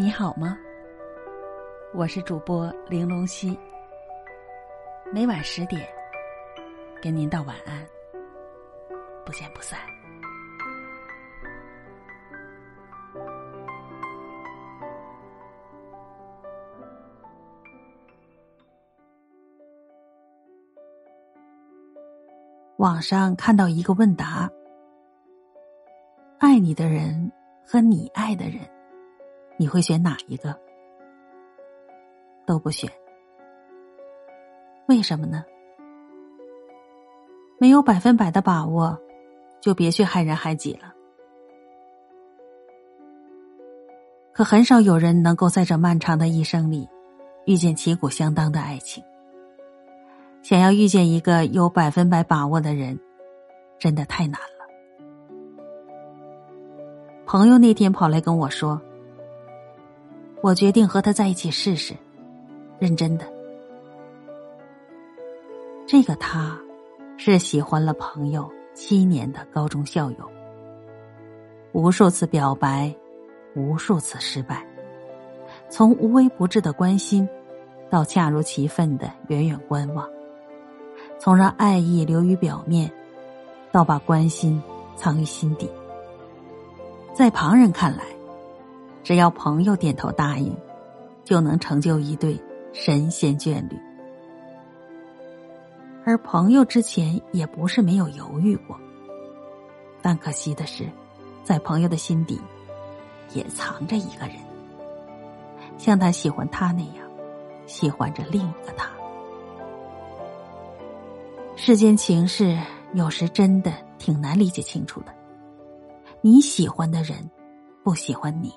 你好吗？我是主播玲珑溪，每晚十点跟您道晚安，不见不散。网上看到一个问答：爱你的人和你爱的人，你会选哪一个？都不选。为什么呢？没有百分百的把握，就别去害人害己了。可很少有人能够在这漫长的一生里，遇见旗鼓相当的爱情。想要遇见一个有百分百把握的人，真的太难了。朋友那天跑来跟我说：“我决定和他在一起试试，认真的。”这个他，是喜欢了朋友七年的高中校友，无数次表白，无数次失败，从无微不至的关心，到恰如其分的远远观望。从让爱意流于表面，到把关心藏于心底，在旁人看来，只要朋友点头答应，就能成就一对神仙眷侣。而朋友之前也不是没有犹豫过，但可惜的是，在朋友的心底，也藏着一个人，像他喜欢他那样，喜欢着另一个他。世间情事有时真的挺难理解清楚的。你喜欢的人不喜欢你，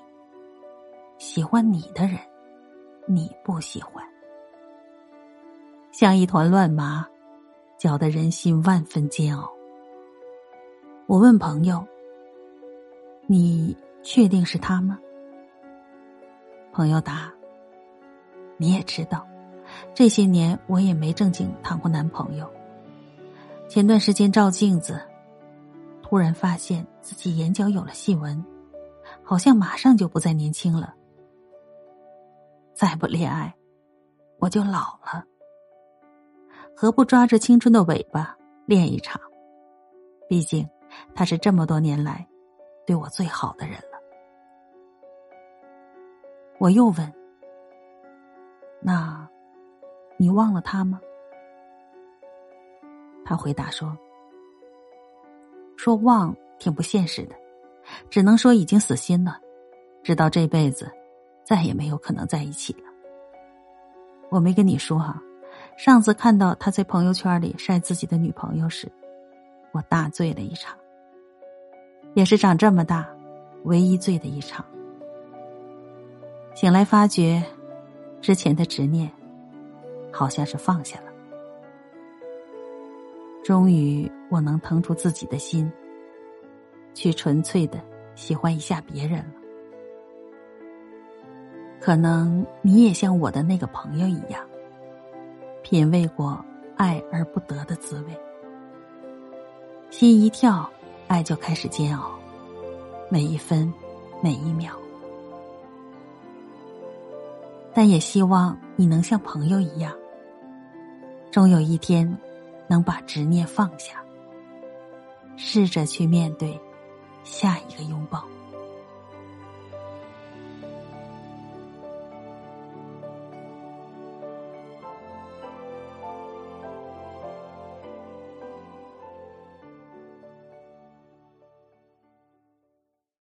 喜欢你的人你不喜欢，像一团乱麻，搅得人心万分煎熬。我问朋友：“你确定是他吗？”朋友答：“你也知道，这些年我也没正经谈过男朋友。”前段时间照镜子，突然发现自己眼角有了细纹，好像马上就不再年轻了。再不恋爱，我就老了。何不抓着青春的尾巴练一场？毕竟他是这么多年来对我最好的人了。我又问：“那，你忘了他吗？”他回答说：“说忘挺不现实的，只能说已经死心了，知道这辈子再也没有可能在一起了。”我没跟你说哈，上次看到他在朋友圈里晒自己的女朋友时，我大醉了一场，也是长这么大唯一醉的一场。醒来发觉，之前的执念好像是放下了。终于，我能腾出自己的心，去纯粹的喜欢一下别人了。可能你也像我的那个朋友一样，品味过爱而不得的滋味，心一跳，爱就开始煎熬，每一分，每一秒。但也希望你能像朋友一样，终有一天。能把执念放下，试着去面对下一个拥抱